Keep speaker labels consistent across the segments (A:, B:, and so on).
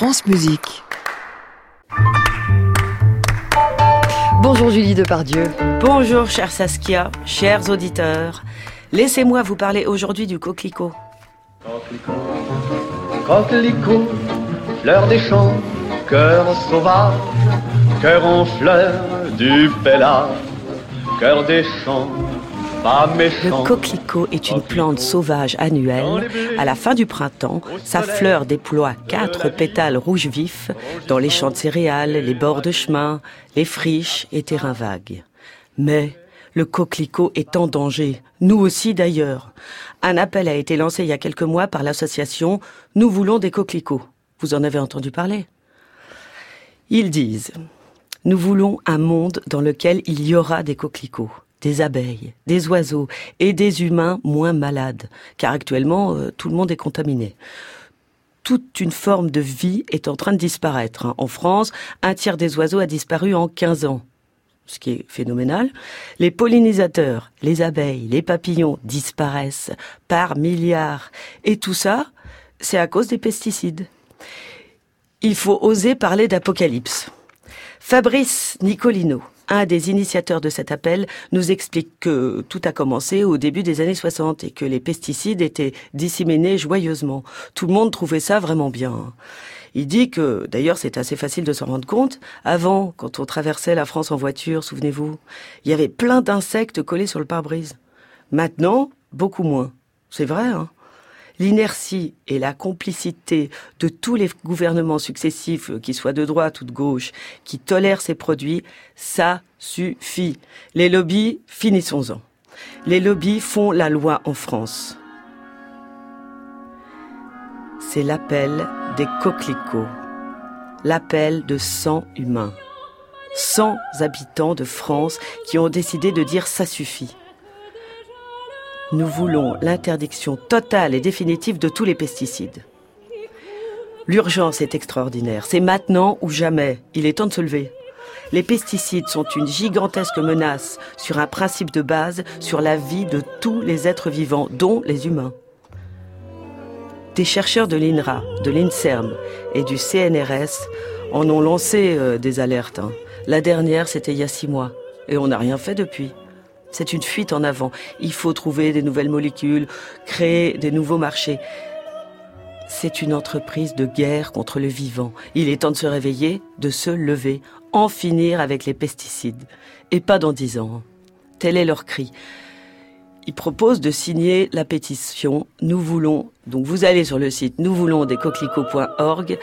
A: France Musique.
B: Bonjour Julie Depardieu.
C: Bonjour chère Saskia, chers auditeurs. Laissez-moi vous parler aujourd'hui du coquelicot.
D: Coquelicot, coquelicot, fleur des champs, cœur sauvage, cœur en fleur du pélage, cœur des champs.
C: Le coquelicot est une plante sauvage annuelle. À la fin du printemps, sa fleur déploie quatre pétales rouges vifs dans les champs de céréales, les bords de chemin, les friches et terrains vagues. Mais le coquelicot est en danger, nous aussi d'ailleurs. Un appel a été lancé il y a quelques mois par l'association Nous voulons des coquelicots. Vous en avez entendu parler? Ils disent Nous voulons un monde dans lequel il y aura des coquelicots, des abeilles, des oiseaux et des humains moins malades, car actuellement euh, tout le monde est contaminé toute une forme de vie est en train de disparaître. hein. En France, un tiers des oiseaux a disparu en 15 ans ce qui est phénoménal. Les pollinisateurs, les abeilles, les papillons disparaissent par milliards. Et tout ça, c'est à cause des pesticides. Il faut oser parler d'apocalypse. Fabrice Nicolino, un des initiateurs de cet appel, nous explique que tout a commencé au début des années 60 et que les pesticides étaient disséminés joyeusement. Tout le monde trouvait ça vraiment bien. Il dit que, d'ailleurs, c'est assez facile de s'en rendre compte. Avant, quand on traversait la France en voiture, souvenez-vous, il y avait plein d'insectes collés sur le pare-brise. Maintenant, beaucoup moins. C'est vrai, hein? L'inertie et la complicité de tous les gouvernements successifs, euh, qu'ils soient de droite ou de gauche, qui tolèrent ces produits, ça suffit. Les lobbies, finissons-en. Les lobbies font la loi en France. C'est l'appel des coquelicots, l'appel de 100 humains, 100 habitants de France qui ont décidé de dire ça suffit. Nous voulons l'interdiction totale et définitive de tous les pesticides. L'urgence est extraordinaire, c'est maintenant ou jamais, il est temps de se lever. Les pesticides sont une gigantesque menace sur un principe de base, sur la vie de tous les êtres vivants, dont les humains. Des chercheurs de l'INRA, de l'INSERM et du CNRS en ont lancé euh, des alertes. hein. La dernière, c'était il y a six mois. Et on n'a rien fait depuis. C'est une fuite en avant. Il faut trouver des nouvelles molécules, créer des nouveaux marchés. C'est une entreprise de guerre contre le vivant. Il est temps de se réveiller, de se lever, en finir avec les pesticides. Et pas dans dix ans. Tel est leur cri. Ils proposent de signer la pétition Nous voulons. Donc vous allez sur le site nous voulons des coquelicots.org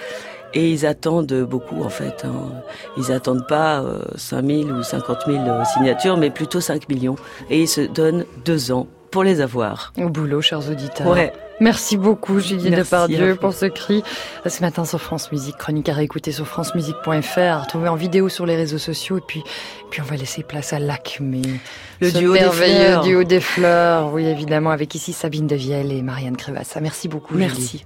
C: et ils attendent beaucoup en fait. hein. Ils attendent pas euh, 5 000 ou 50 000 euh, signatures, mais plutôt 5 millions. Et ils se donnent deux ans pour les avoir.
B: Au boulot, chers auditeurs.
C: Ouais.
B: Merci beaucoup Julie
C: Merci
B: Depardieu pour ce cri. Ce matin sur France Musique, chronique à réécouter sur francemusique.fr, à retrouver en vidéo sur les réseaux sociaux. Et puis, puis on va laisser place à l'Acmé.
C: Le
B: Ce
C: duo des
B: merveilleux
C: fleurs.
B: duo des fleurs. Oui, évidemment, avec ici Sabine Devielle et Marianne Crevassa. Merci beaucoup Julie.
C: Merci.